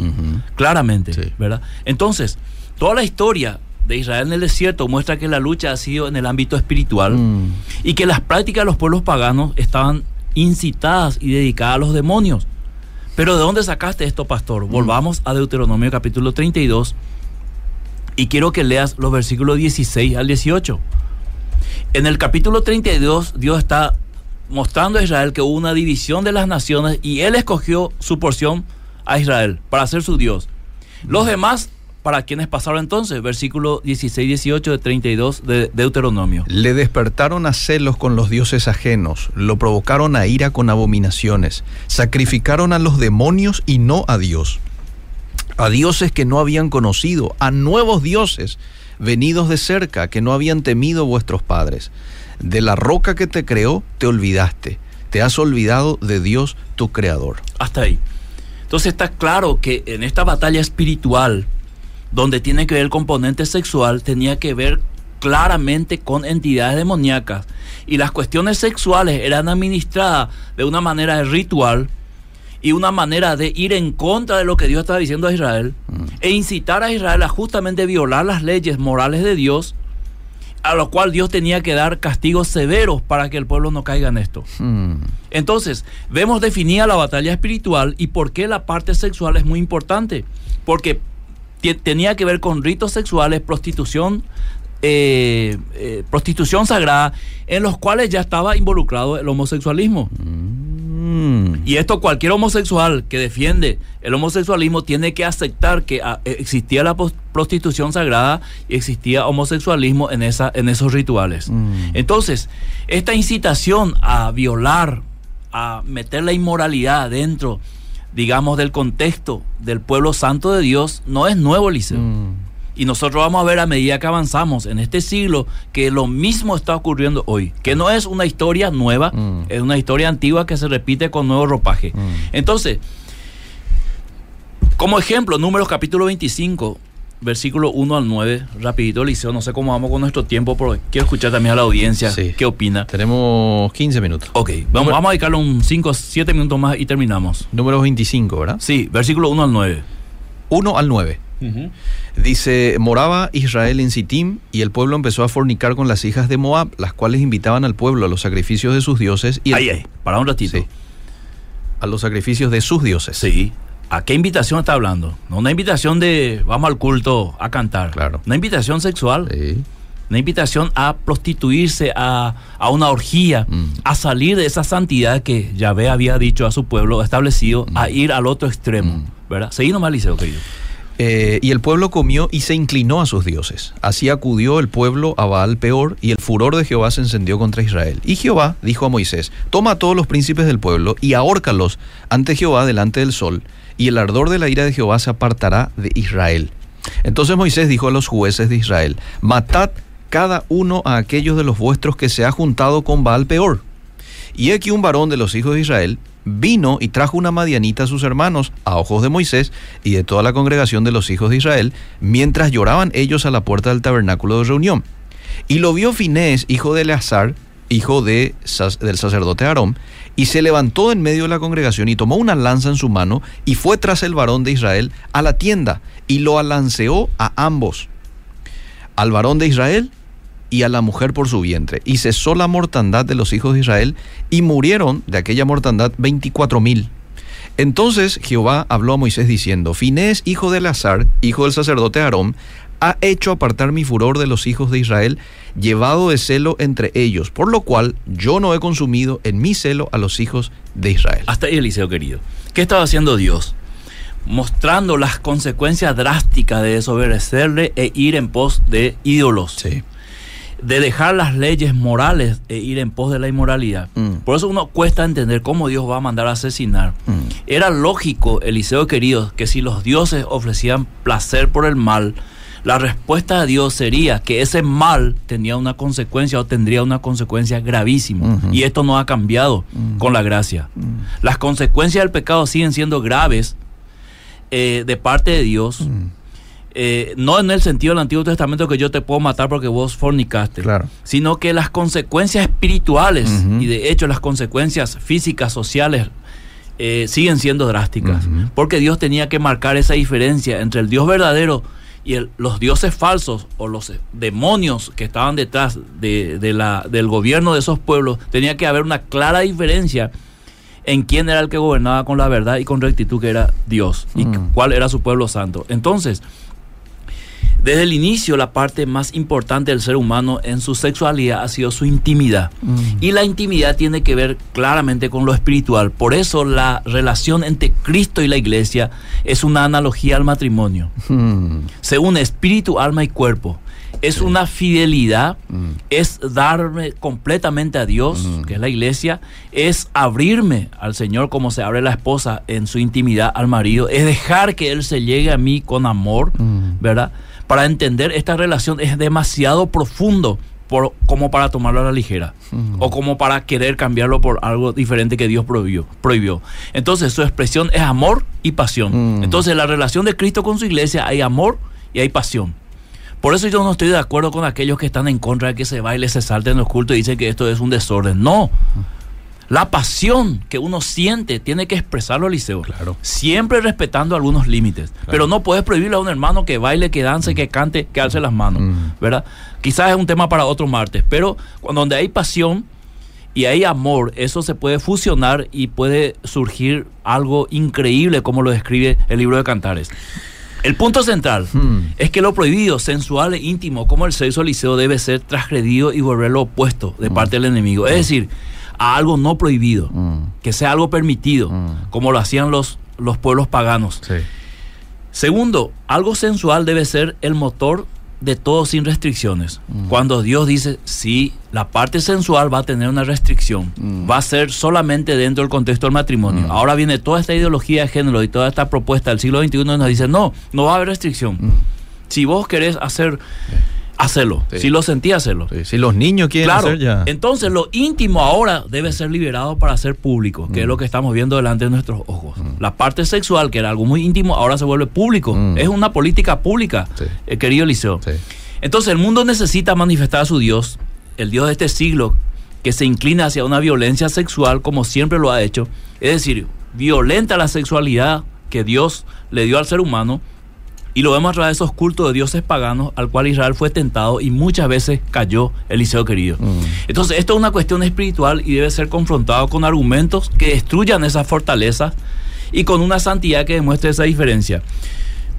Claramente, Sí. ¿verdad? Entonces, toda la historia de Israel en el desierto muestra que la lucha ha sido en el ámbito espiritual Mm. y que las prácticas de los pueblos paganos estaban incitadas y dedicadas a los demonios. Pero ¿de dónde sacaste esto, pastor? Volvamos a Deuteronomio capítulo 32 y quiero que leas los versículos 16 al 18. En el capítulo 32 Dios está mostrando a Israel que hubo una división de las naciones y él escogió su porción a Israel para ser su Dios. Los demás, para quienes pasaron entonces, versículo 16 y 18 de 32 de Deuteronomio. Le despertaron a celos con los dioses ajenos, lo provocaron a ira con abominaciones, sacrificaron a los demonios y no a Dios, a dioses que no habían conocido, a nuevos dioses venidos de cerca que no habían temido vuestros padres. De la roca que te creó te olvidaste, te has olvidado de Dios tu creador. Hasta ahí. Entonces está claro que en esta batalla espiritual, donde tiene que ver el componente sexual, tenía que ver claramente con entidades demoníacas. Y las cuestiones sexuales eran administradas de una manera ritual y una manera de ir en contra de lo que Dios estaba diciendo a Israel e incitar a Israel a justamente violar las leyes morales de Dios, a lo cual Dios tenía que dar castigos severos para que el pueblo no caiga en esto. Hmm. Entonces, vemos definida la batalla espiritual y por qué la parte sexual es muy importante. Porque tenía que ver con ritos sexuales, prostitución, eh, eh, prostitución sagrada, en los cuales ya estaba involucrado el homosexualismo. Mm. Y esto cualquier homosexual que defiende el homosexualismo tiene que aceptar que ah, eh, existía la prostitución sagrada y existía homosexualismo en, esa, en esos rituales. Mm. Entonces, esta incitación a violar, a meter la inmoralidad dentro, digamos, del contexto del pueblo santo de Dios, no es nuevo, Liceo. Mm. Y nosotros vamos a ver a medida que avanzamos en este siglo que lo mismo está ocurriendo hoy, que no es una historia nueva, Mm. es una historia antigua que se repite con nuevo ropaje. Mm. Entonces, como ejemplo, números capítulo 25, versículo 1 al 9, rapidito, Liceo, no sé cómo vamos con nuestro tiempo, pero quiero escuchar también a la audiencia Sí. qué opina. Tenemos 15 minutos. Ok, vamos, vamos a dedicarle un 5 7 minutos más y terminamos. Número 25, ¿verdad? Sí, versículo 1 al 9. 1 al 9. Dice, moraba Israel en Sittim y el pueblo empezó a fornicar con las hijas de Moab, las cuales invitaban al pueblo a los sacrificios de sus dioses y el- Ahí, ahí, para un ratito. Sí. a los sacrificios de sus dioses. Sí. ¿A qué invitación está hablando? No una invitación de vamos al culto a cantar. Claro. Una invitación sexual. Sí. Una invitación a prostituirse, a, a una orgía, Mm. a salir de esa santidad que Yahvé había dicho a su pueblo establecido, a ir al otro extremo. Mm. ¿Verdad? Seguí nomás, Liceo, querido. Eh, y el pueblo comió y se inclinó a sus dioses. Así acudió el pueblo a Baal peor, y el furor de Jehová se encendió contra Israel. Y Jehová dijo a Moisés: Toma a todos los príncipes del pueblo y ahórcalos ante Jehová delante del sol, y el ardor de la ira de Jehová se apartará de Israel. Entonces Moisés dijo a los jueces de Israel: Matad cada uno a aquellos de los vuestros que se ha juntado con Baal peor. Y aquí un varón de los hijos de Israel vino y trajo una madianita a sus hermanos a ojos de Moisés y de toda la congregación de los hijos de Israel, mientras lloraban ellos a la puerta del tabernáculo de reunión. Y lo vio Finés, hijo de Eleazar, hijo de, del sacerdote Aarón, y se levantó en medio de la congregación y tomó una lanza en su mano y fue tras el varón de Israel a la tienda y lo alanceó a ambos, al varón de Israel y a la mujer por su vientre. Y cesó la mortandad de los hijos de Israel y murieron de aquella mortandad veinticuatro mil. Entonces Jehová habló a Moisés diciendo, Finés, hijo de Eleazar, hijo del sacerdote Aarón, ha hecho apartar mi furor de los hijos de Israel, llevado de celo entre ellos, por lo cual yo no he consumido en mi celo a los hijos de Israel. Hasta ahí, Eliseo querido. ¿Qué estaba haciendo Dios? Mostrando las consecuencias drásticas de desobedecerle e ir en pos de ídolos. Sí. De dejar las leyes morales e ir en pos de la inmoralidad. Mm. Por eso uno cuesta entender cómo Dios va a mandar a asesinar. Mm. Era lógico, Eliseo querido, que si los dioses ofrecían placer por el mal, la respuesta de Dios sería que ese mal tenía una consecuencia o tendría una consecuencia gravísima. Y esto no ha cambiado con la gracia. Las consecuencias del pecado siguen siendo graves eh, de parte de Dios. Eh, no en el sentido del Antiguo Testamento que yo te puedo matar porque vos fornicaste, Claro. sino que las consecuencias espirituales y de hecho las consecuencias físicas, sociales, eh, siguen siendo drásticas. Porque Dios tenía que marcar esa diferencia entre el Dios verdadero y el- los dioses falsos o los demonios que estaban detrás de, de la, del gobierno de esos pueblos. Tenía que haber una clara diferencia en quién era el que gobernaba con la verdad y con rectitud, que era Dios, y Mm. cuál era su pueblo santo. Entonces, desde el inicio, la parte más importante del ser humano en su sexualidad ha sido su intimidad. Mm. Y la intimidad tiene que ver claramente con lo espiritual. Por eso la relación entre Cristo y la iglesia es una analogía al matrimonio. Mm. Se une espíritu, alma y cuerpo. Es una fidelidad, Mm. es darme completamente a Dios, Mm. que es la iglesia, es abrirme al Señor como se abre la esposa en su intimidad al marido, es dejar que Él se llegue a mí con amor. ¿verdad? Para entender esta relación es demasiado profundo por, como para tomarlo a la ligera o como para querer cambiarlo por algo diferente que Dios prohibió. prohibió. Entonces su expresión es amor y pasión. Mm. Entonces en la relación de Cristo con su iglesia hay amor y hay pasión. Por eso yo no estoy de acuerdo con aquellos que están en contra de que se baile, se salte en los cultos y dicen que esto es un desorden. No. La pasión que uno siente tiene que expresarlo, Eliseo. Claro. Siempre respetando algunos límites. Pero no puedes prohibirle a un hermano que baile, que dance, que cante, que alce las manos. Mm. ¿Verdad? Quizás es un tema para otro martes. Pero cuando donde hay pasión y hay amor, eso se puede fusionar y puede surgir algo increíble como lo describe el libro de Cantares. El punto central Hmm. es que lo prohibido, sensual e íntimo, como el sexo liceo, debe ser transgredido y volver lo opuesto de parte del enemigo. Es decir, a algo no prohibido, Mm. que sea algo permitido, Mm. como lo hacían los, los pueblos paganos. Sí. Segundo, algo sensual debe ser el motor de todo sin restricciones. Mm. Cuando Dios dice, sí, la parte sensual va a tener una restricción, Mm. va a ser solamente dentro del contexto del matrimonio. Mm. Ahora viene toda esta ideología de género y toda esta propuesta del siglo XXI y nos dice, no, no va a haber restricción. Si vos querés hacer, hacelo. Sí. Si lo sentí, hacelo. Sí, Si los niños quieren Claro, hacer ya. entonces lo íntimo ahora debe ser liberado para ser público, que es lo que estamos viendo delante de nuestros ojos. La parte sexual, que era algo muy íntimo, ahora se vuelve público. Mm. Es una política pública, Sí. eh, querido Eliseo. Sí. Entonces el mundo necesita manifestar a su Dios, el Dios de este siglo, que se inclina hacia una violencia sexual como siempre lo ha hecho. Es decir, violenta la sexualidad que Dios le dio al ser humano. Y lo vemos a través de esos cultos de dioses paganos al cual Israel fue tentado y muchas veces cayó Eliseo querido. Mm. Entonces esto es una cuestión espiritual y debe ser confrontado con argumentos que destruyan esas fortalezas y con una santidad que demuestre esa diferencia.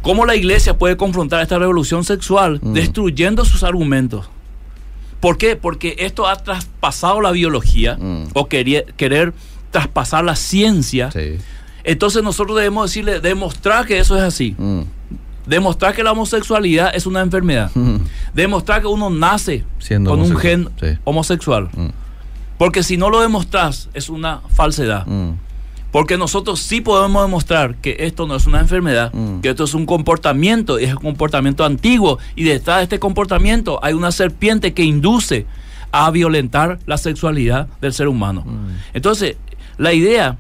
¿Cómo la iglesia puede confrontar esta revolución sexual Mm. destruyendo sus argumentos? ¿Por qué? Porque esto ha traspasado la biología Mm. o quería- querer traspasar la ciencia. Sí. Entonces nosotros debemos decirle, demostrar que eso es así. Mm. Demostrar que la homosexualidad es una enfermedad. Mm. Demostrar que uno nace Siendo con un gen sí. homosexual. Mm. Porque si no lo demostras, es una falsedad. Mm. Porque nosotros sí podemos demostrar que esto no es una enfermedad, Mm. que esto es un comportamiento, y es un comportamiento antiguo, y detrás de este comportamiento hay una serpiente que induce a violentar la sexualidad del ser humano. Mm. Entonces, la idea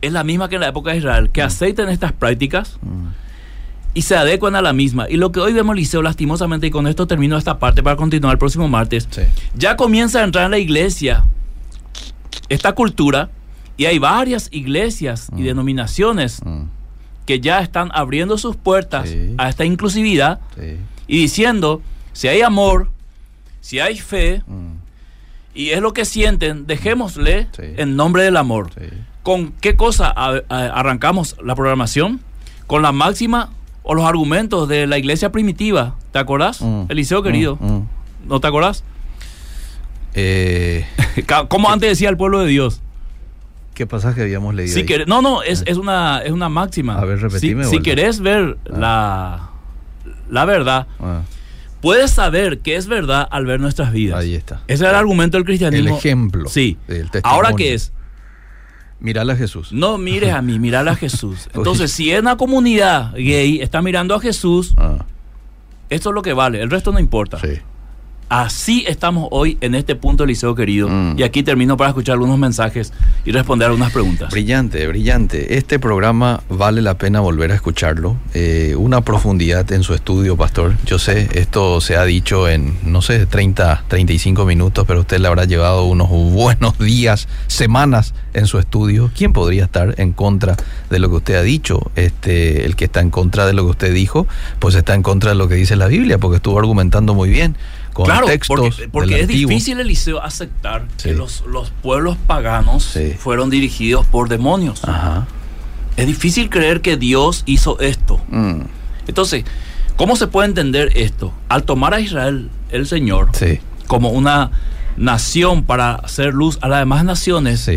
es la misma que en la época de Israel, que aceiten estas prácticas. Y se adecuan a la misma. Y lo que hoy vemos, Liceo, lastimosamente, y con esto termino esta parte para continuar el próximo martes, Sí. ya comienza a entrar en la iglesia esta cultura y hay varias iglesias y Mm. denominaciones Mm. que ya están abriendo sus puertas Sí. a esta inclusividad Sí. y diciendo, si hay amor, si hay fe Mm. y es lo que sienten, dejémosle en nombre del amor. Sí. ¿Con qué cosa arrancamos la programación? ¿Con la máxima o los argumentos de la iglesia primitiva? ¿Te acordás? Mm. Eliseo querido, Mm. Mm. ¿no te acordás? Eh, Como antes decía el pueblo de Dios. ¿Qué pasaje habíamos leído? Si ahí? querés- no, no, es, es, una, es una máxima. A ver, repetime, Si, si querés ver Ah. la, la verdad, Ah, puedes saber que es verdad al ver nuestras vidas. ahí está. Ese es el argumento del El cristianismo. ejemplo. Sí. Ahora qué es, Mirala a Jesús. no mires a mí, mirar a Jesús. Entonces, si en una comunidad gay está mirando a Jesús, Ah, esto es lo que vale, el resto no importa. sí. Así estamos hoy en este punto, Liceo querido. Mm. Y aquí termino para escuchar algunos mensajes y responder algunas preguntas. Brillante, brillante. Este programa vale la pena volver a escucharlo. Eh, una profundidad en su estudio, pastor. Yo sé, esto se ha dicho en, no sé, 30, 35 minutos, pero usted le habrá llevado unos buenos días, semanas en su estudio. ¿Quién podría estar en contra de lo que usted ha dicho? Este, el que está en contra de lo que usted dijo, pues está en contra de lo que dice la Biblia, porque estuvo argumentando muy bien con Claro, textos porque, es difícil, Eliseo, aceptar Sí. que los, los pueblos paganos Sí. fueron dirigidos por demonios. Ajá. Es difícil creer que Dios hizo esto. Mm, Entonces, ¿cómo se puede entender esto? Al tomar a Israel, el Señor, sí, como una nación para hacer luz a las demás naciones,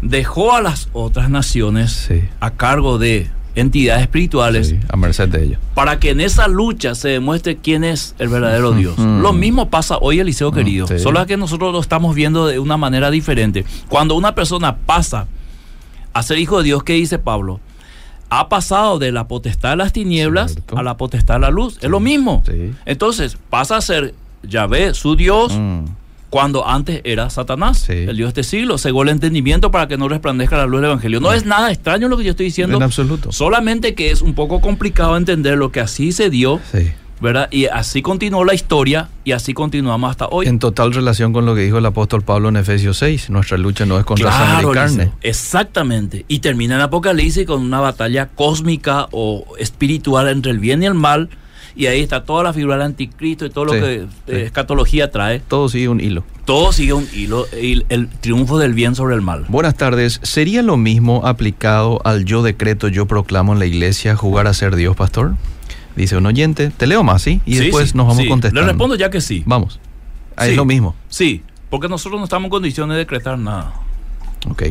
dejó a las otras naciones a cargo de entidades espirituales Sí, a merced de ellos. para que en esa lucha se demuestre quién es el verdadero. Dios. Mm. Lo mismo pasa hoy, Eliseo querido. sí. Solo que nosotros lo estamos viendo de una manera diferente. Cuando una persona pasa a ser hijo de Dios, ¿qué dice Pablo? Ha pasado de la potestad de las tinieblas Cierto. a la potestad de la luz. Es lo mismo. Entonces pasa a ser Yahvé, su Dios, Mm, cuando antes era Satanás, Sí. el Dios de este siglo. Según el entendimiento para que no resplandezca la luz del Evangelio. No es nada extraño lo que yo estoy diciendo. En absoluto. Solamente que es un poco complicado entender lo que así se dio, Sí. ¿verdad? Y así continuó la historia y así continuamos hasta hoy. En total relación con lo que dijo el apóstol Pablo en Efesios 6, nuestra lucha no es contra sangre y carne. Eliseo, exactamente. Y termina en Apocalipsis con una batalla cósmica o espiritual entre el bien y el mal. Y ahí está toda la figura del anticristo y todo lo Sí, que sí. eh, escatología trae. Todo sigue un hilo. Todo sigue un hilo, el, el triunfo del bien sobre el mal. Buenas tardes. ¿Sería lo mismo aplicado al yo decreto, yo proclamo en la iglesia, jugar a ser Dios, pastor? Dice un oyente. Te leo más, ¿sí? Y Sí, después nos vamos contestando. Le respondo ya que sí. Vamos. Ah, Es lo mismo. Sí, porque nosotros no estamos en condiciones de decretar nada. Ok.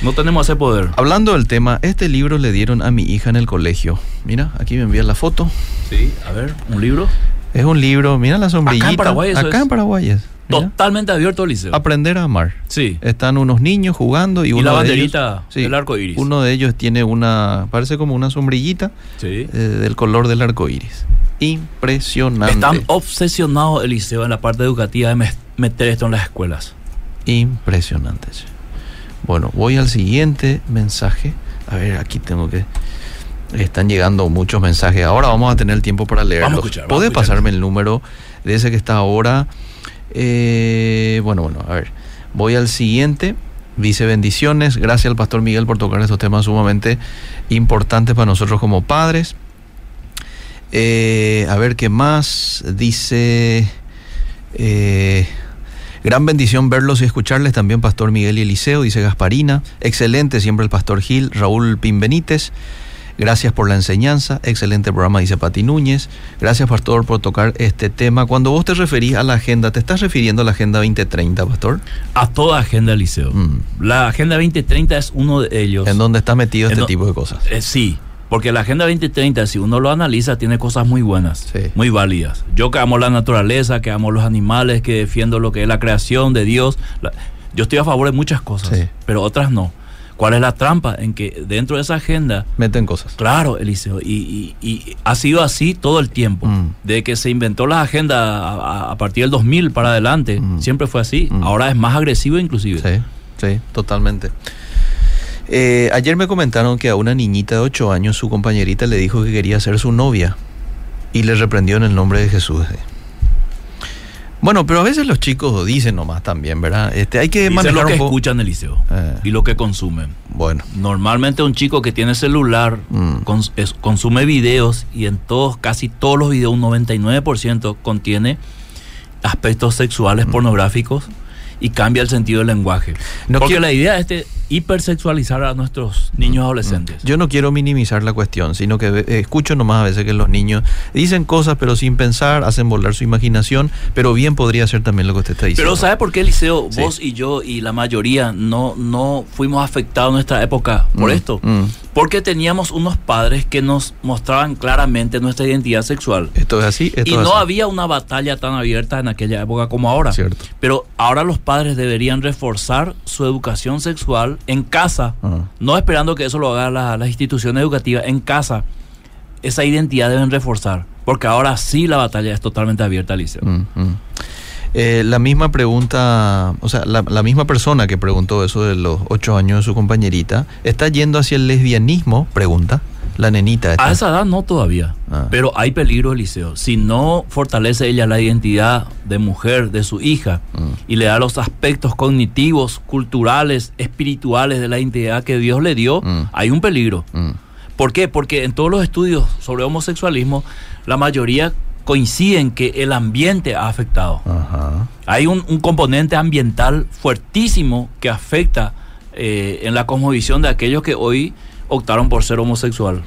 No tenemos ese poder. Hablando del tema, este libro le dieron a mi hija en el colegio. Mira, aquí me envían la foto. Sí, a ver, un libro. Es un libro, mira la sombrillita. Acá en Paraguay eso Acá es. en Paraguay es. Mira. Totalmente abierto, Liceo. Aprender a amar. Sí. Están unos niños jugando y, Y uno la de banderita ellos- del arco iris. Uno de ellos tiene una, parece como una sombrillita Sí. eh, del color del arco iris. Impresionante. Están obsesionados, Eliseo, en la parte educativa de meter esto en las escuelas. Impresionante. Bueno, voy al siguiente mensaje. A ver, aquí tengo que. Están llegando muchos mensajes. Ahora vamos a tener tiempo para leerlos. Escuchar, vamos ¿Puede a escuchar. pasarme el número de ese que está ahora? Eh, bueno, bueno, a ver. Voy al siguiente. Dice bendiciones. Gracias al pastor Miguel por tocar estos temas sumamente importantes para nosotros como padres. Eh, a ver qué más. Dice. eh, Gran bendición verlos y escucharles también Pastor Miguel y Eliseo, dice Gasparina. Excelente siempre el Pastor Gil, Raúl Pim Benítez. Gracias por la enseñanza, excelente programa, dice Pati Núñez. Gracias, Pastor, por tocar este tema. Cuando vos te referís a la agenda, ¿te estás refiriendo a la Agenda 2030, Pastor? A toda agenda Eliseo. Mm. La agenda 2030 es uno de ellos. ¿En dónde está metido En este tipo de cosas? Eh, sí, porque la Agenda 2030, si uno lo analiza, tiene cosas muy buenas, Sí. muy válidas. Yo que amo la naturaleza, que amo los animales, que defiendo lo que es la creación de Dios, la- yo estoy a favor de muchas cosas, Sí. pero otras no. ¿Cuál es la trampa? En que dentro de esa agenda, Meten cosas. claro, Eliseo, y, y- y ha sido así todo el tiempo. Mm. De que se inventó la agenda a, a- a partir del 2000 para adelante, Mm. siempre fue así. Mm. Ahora es más agresivo inclusive. Sí, sí, totalmente. Eh, ayer me comentaron que a una niñita de 8 años su compañerita le dijo que quería ser su novia y le reprendió en el nombre de Jesús. Bueno, pero a veces los chicos dicen nomás también, ¿verdad? Este, hay que Dicen manejar lo que un poco. escuchan, Eliseo, Eh. y lo que consumen. Bueno, Normalmente un chico que tiene celular Mm. cons- es- consume videos y en todos, casi todos los videos, un 99% contiene aspectos sexuales Mm. pornográficos y cambia el sentido del lenguaje. No Porque quiero- la idea de hipersexualizar a nuestros niños adolescentes. yo no quiero minimizar la cuestión, sino que escucho nomás a veces que los niños dicen cosas pero sin pensar, hacen volar su imaginación, pero bien podría ser también lo que usted está diciendo. Pero ¿sabe por qué? Sí. Vos y yo y la mayoría no, no fuimos afectados en nuestra época por Mm, esto. mm. Porque teníamos unos padres que nos mostraban claramente nuestra identidad sexual. Esto es así, esto Y es no así. había una batalla tan abierta en aquella época como ahora. Cierto. Pero ahora los padres deberían reforzar su educación sexual en casa, Ah. no esperando que eso lo hagan la- las instituciones educativas, en casa. Esa identidad deben reforzar, porque ahora sí la batalla es totalmente abierta, Liceo. Mm, mm. Eh, la misma pregunta, o sea, la, la misma persona que preguntó eso de los ocho años de su compañerita, ¿está yendo hacia el lesbianismo? Pregunta. La nenita. esta. A esa edad no todavía, Ah. pero hay peligro, Eliseo. Si no fortalece ella la identidad de mujer de su hija Mm. y le da los aspectos cognitivos, culturales, espirituales de la identidad que Dios le dio, Mm. hay un peligro. Mm. ¿Por qué? Porque en todos los estudios sobre homosexualismo, la mayoría coinciden que el ambiente ha afectado. Ajá. Hay un, un componente ambiental fuertísimo que afecta eh, en la cosmovisión de aquellos que hoy optaron por ser homosexual.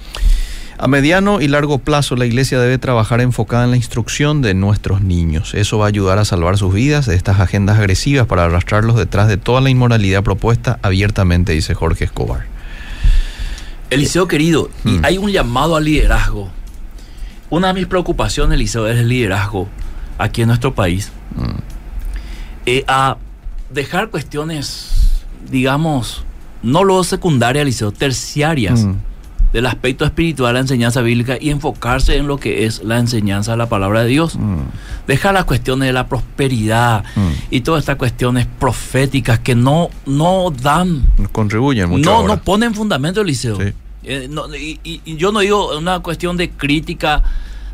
A mediano y largo plazo, la iglesia debe trabajar enfocada en la instrucción de nuestros niños. Eso va a ayudar a salvar sus vidas de estas agendas agresivas para arrastrarlos detrás de toda la inmoralidad propuesta abiertamente, dice Jorge Escobar. Eliseo querido, Mm. hay un llamado al liderazgo. Una de mis preocupaciones, Eliseo, es el liderazgo aquí en nuestro país. Mm. Eh, a dejar cuestiones, digamos, no luego secundarias, Eliseo, terciarias Mm. del aspecto espiritual de la enseñanza bíblica y enfocarse en lo que es la enseñanza de la palabra de Dios. Mm. Dejar las cuestiones de la prosperidad Mm. y todas estas cuestiones proféticas que no, no dan Nos contribuyen mucho. no, ahora. no ponen fundamento, Eliseo. Sí. Eh, no, y, yo no digo una cuestión de crítica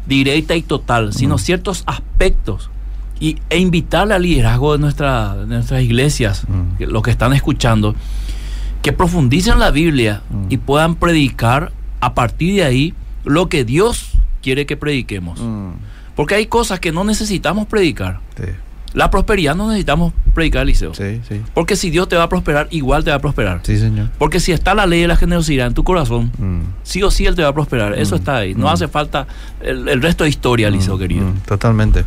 directa y total, sino ciertos aspectos. Y, e invitarle al liderazgo de, nuestra, de nuestras iglesias, los que están escuchando, que profundicen la Biblia Mm. y puedan predicar a partir de ahí lo que Dios quiere que prediquemos. Mm. Porque hay cosas que no necesitamos predicar. Sí, La prosperidad no necesitamos predicar, Eliseo. sí, sí. Porque si Dios te va a prosperar, igual te va a prosperar. Sí, señor. Porque si está la ley de la generosidad en tu corazón, Mm. sí o sí Él te va a prosperar. Eso Mm, está ahí. No mm. hace falta el, el resto de historia, Liceo, Mm, querido. totalmente.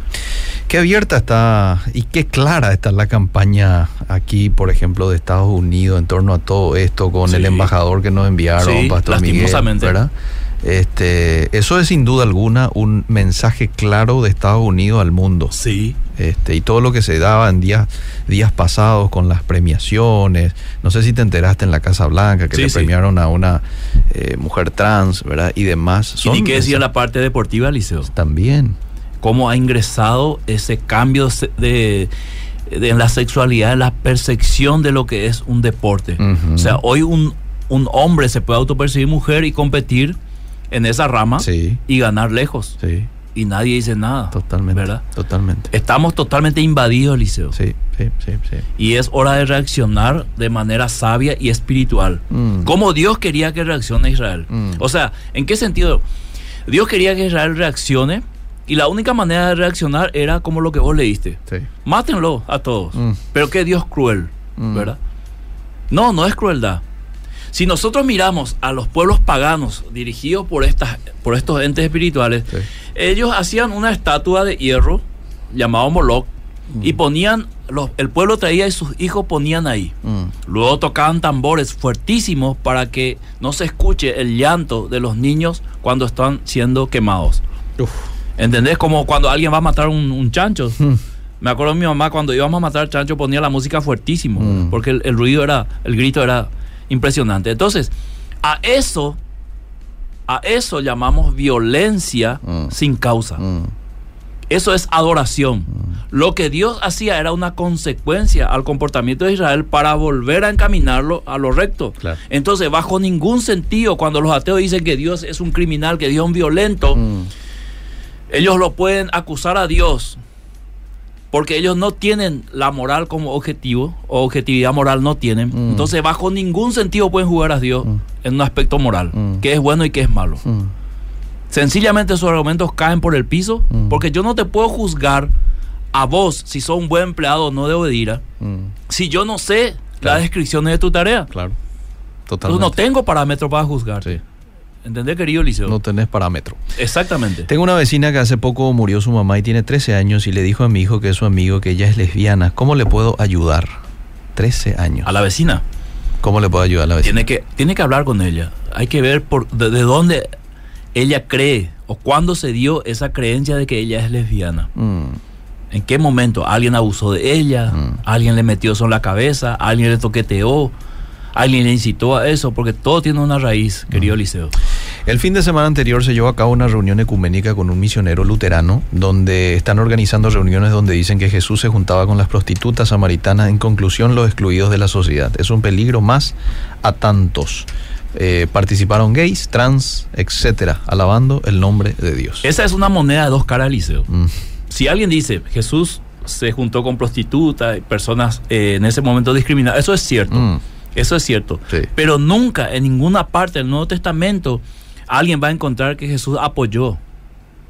Qué abierta está y qué clara está la campaña aquí, por ejemplo, de Estados Unidos en torno a todo esto con Sí. el embajador que nos enviaron, Sí, Pastor Miguel, lastimosamente. ¿verdad? Este, eso es sin duda alguna un mensaje claro de Estados Unidos al mundo. Sí. Este, y todo lo que se daba en días, días pasados con las premiaciones. No sé si te enteraste en la Casa Blanca que Sí, le sí. premiaron a una eh, mujer trans, ¿verdad? Y demás. y Son qué decir esas- la parte deportiva, Liceo. También. Cómo ha ingresado ese cambio de, en la sexualidad, en la percepción de lo que es un deporte. O sea, hoy un, un hombre se puede autopercibir mujer y competir en esa rama Sí, y ganar lejos. sí, Y nadie dice nada. totalmente. ¿Verdad? Totalmente. Estamos totalmente invadidos, Liceo. Sí, sí, sí, sí. Y es hora de reaccionar de manera sabia y espiritual. Mm. Como Dios quería que reaccione Israel. Mm. O sea, ¿en qué sentido? Dios quería que Israel reaccione Y la única manera de reaccionar era como lo que vos leíste. Sí. Mátenlo a todos. Mm. Pero qué Dios cruel. ¿verdad? No, no es crueldad. Si nosotros miramos a los pueblos paganos dirigidos por, estas, por estos entes espirituales, Sí. ellos hacían una estatua de hierro llamado Moloch y ponían, los, el pueblo traía y sus hijos ponían ahí. Mm. Luego tocaban tambores fuertísimos para que no se escuche el llanto de los niños cuando están siendo quemados. Uf. ¿Entendés? Como cuando alguien va a matar un, un chancho. Mm. Me acuerdo de mi mamá cuando íbamos a matar chancho ponía la música fuertísimo, Mm. porque el, el ruido era, el grito era impresionante. Entonces, a eso, a eso llamamos violencia Mm. sin causa. Mm. Eso es adoración. Lo que Dios hacía era una consecuencia al comportamiento de Israel para volver a encaminarlo a lo recto. Claro. Entonces, bajo ningún sentido, cuando los ateos dicen que Dios es un criminal, que Dios es un violento, Mm. ellos lo pueden acusar a Dios porque ellos no tienen la moral como objetivo o objetividad moral no tienen. Mm. Entonces, bajo ningún sentido pueden jugar a Dios Mm. en un aspecto moral, Mm. que es bueno y que es malo. Mm. Sencillamente sus argumentos caen por el piso porque yo no te puedo juzgar a vos si sos un buen empleado o no de Obedira si yo no sé Claro. las descripciones de tu tarea. Claro. Entonces Totalmente. no tengo parámetros para juzgar. Sí. ¿Entendés, querido Liceo? No tenés parámetro. Exactamente. Tengo una vecina que hace poco murió su mamá y tiene 13 años y le dijo a mi hijo que es su amigo que ella es lesbiana. ¿Cómo le puedo ayudar? 13 años. A la vecina. ¿Cómo le puedo ayudar a la vecina? Tiene que, tiene que hablar con ella. Hay que ver por, de, de dónde ella cree o cuándo se dio esa creencia de que ella es lesbiana. Mm. ¿En qué momento? ¿Alguien abusó de ella? Mm. ¿Alguien le metió eso en la cabeza? ¿Alguien le toqueteó? ¿Alguien le incitó a eso? Porque todo tiene una raíz, querido Liceo. El fin de semana anterior se llevó a cabo una reunión ecuménica con un misionero luterano donde están organizando reuniones donde dicen que Jesús se juntaba con las prostitutas samaritanas, en conclusión los excluidos de la sociedad. Es un peligro más a tantos. Eh, participaron gays, trans, etcétera, alabando el nombre de Dios. Esa es una moneda de dos caras, Liceo. Mm, Si alguien dice, Jesús se juntó con prostitutas personas eh, en ese momento discriminadas, eso es cierto. mm, Eso es cierto. Sí. Pero nunca en ninguna parte del Nuevo Testamento alguien va a encontrar que Jesús apoyó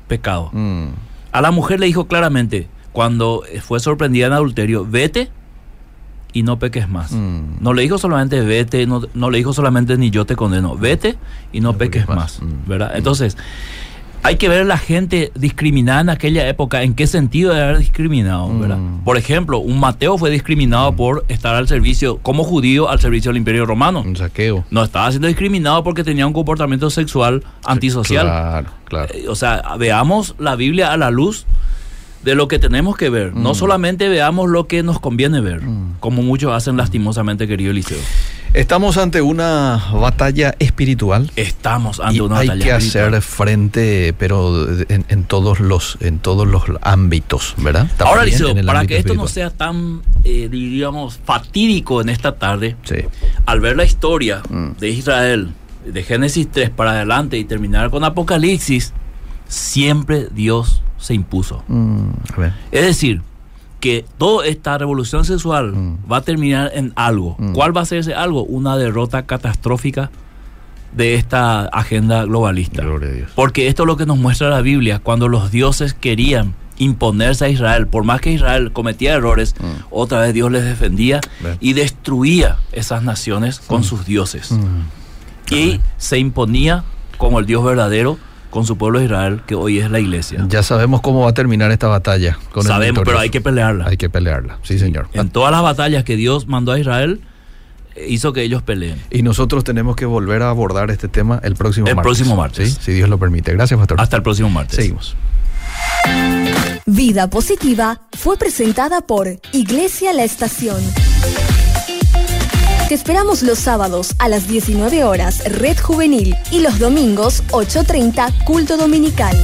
pecado. mm, A la mujer le dijo claramente, cuando fue sorprendida en adulterio, vete y no peques más. mm. No le dijo solamente vete, no, no le dijo solamente ni yo te condeno, vete y no, No peques peques más. más. Mm. ¿verdad? Entonces, hay que ver la gente discriminada en aquella época, en qué sentido de haber discriminado. ¿verdad? Mm. Por ejemplo, un Mateo fue discriminado por estar al servicio, como judío, al servicio del Imperio Romano. Un saqueo. No estaba siendo discriminado porque tenía un comportamiento sexual antisocial. Claro, claro. Eh, O sea, veamos la Biblia a la luz de lo que tenemos que ver. No Mm. solamente veamos lo que nos conviene ver, Mm. como muchos hacen lastimosamente, querido Eliseo. Estamos ante una batalla espiritual. Estamos ante Y una hay batalla que espiritual. hacer frente, pero en, en todos los en todos los ámbitos, ¿verdad? Ahora, el para que esto no sea tan, eh, diríamos, fatídico en esta tarde, Sí. al ver la historia Mm. de Israel, de Génesis 3 para adelante y terminar con Apocalipsis, siempre Dios se impuso. Mm, a ver. Es decir, que toda esta revolución sexual Mm. va a terminar en algo. Mm. ¿Cuál va a ser ese algo? Una derrota catastrófica de esta agenda globalista. Gloria a Dios. Porque esto es lo que nos muestra la Biblia, cuando los dioses querían imponerse a Israel, por más que Israel cometía errores, Mm. otra vez Dios les defendía y destruía esas naciones con sus dioses. Y se imponía como el Dios verdadero con su pueblo Israel, que hoy es la iglesia. Ya sabemos cómo va a terminar esta batalla. Con el Sabemos, pero hay que pelearla. Hay que pelearla, sí señor. En todas las batallas que Dios mandó a Israel, eh, hizo que ellos peleen. Y nosotros tenemos que volver a abordar este tema el próximo El martes. próximo martes. ¿sí? Si Dios lo permite. Gracias, pastor. Hasta el próximo martes. Seguimos. Vida Positiva fue presentada por Iglesia La Estación. Esperamos los sábados a las 19 horas Red Juvenil y los domingos 8.30 Culto Dominical.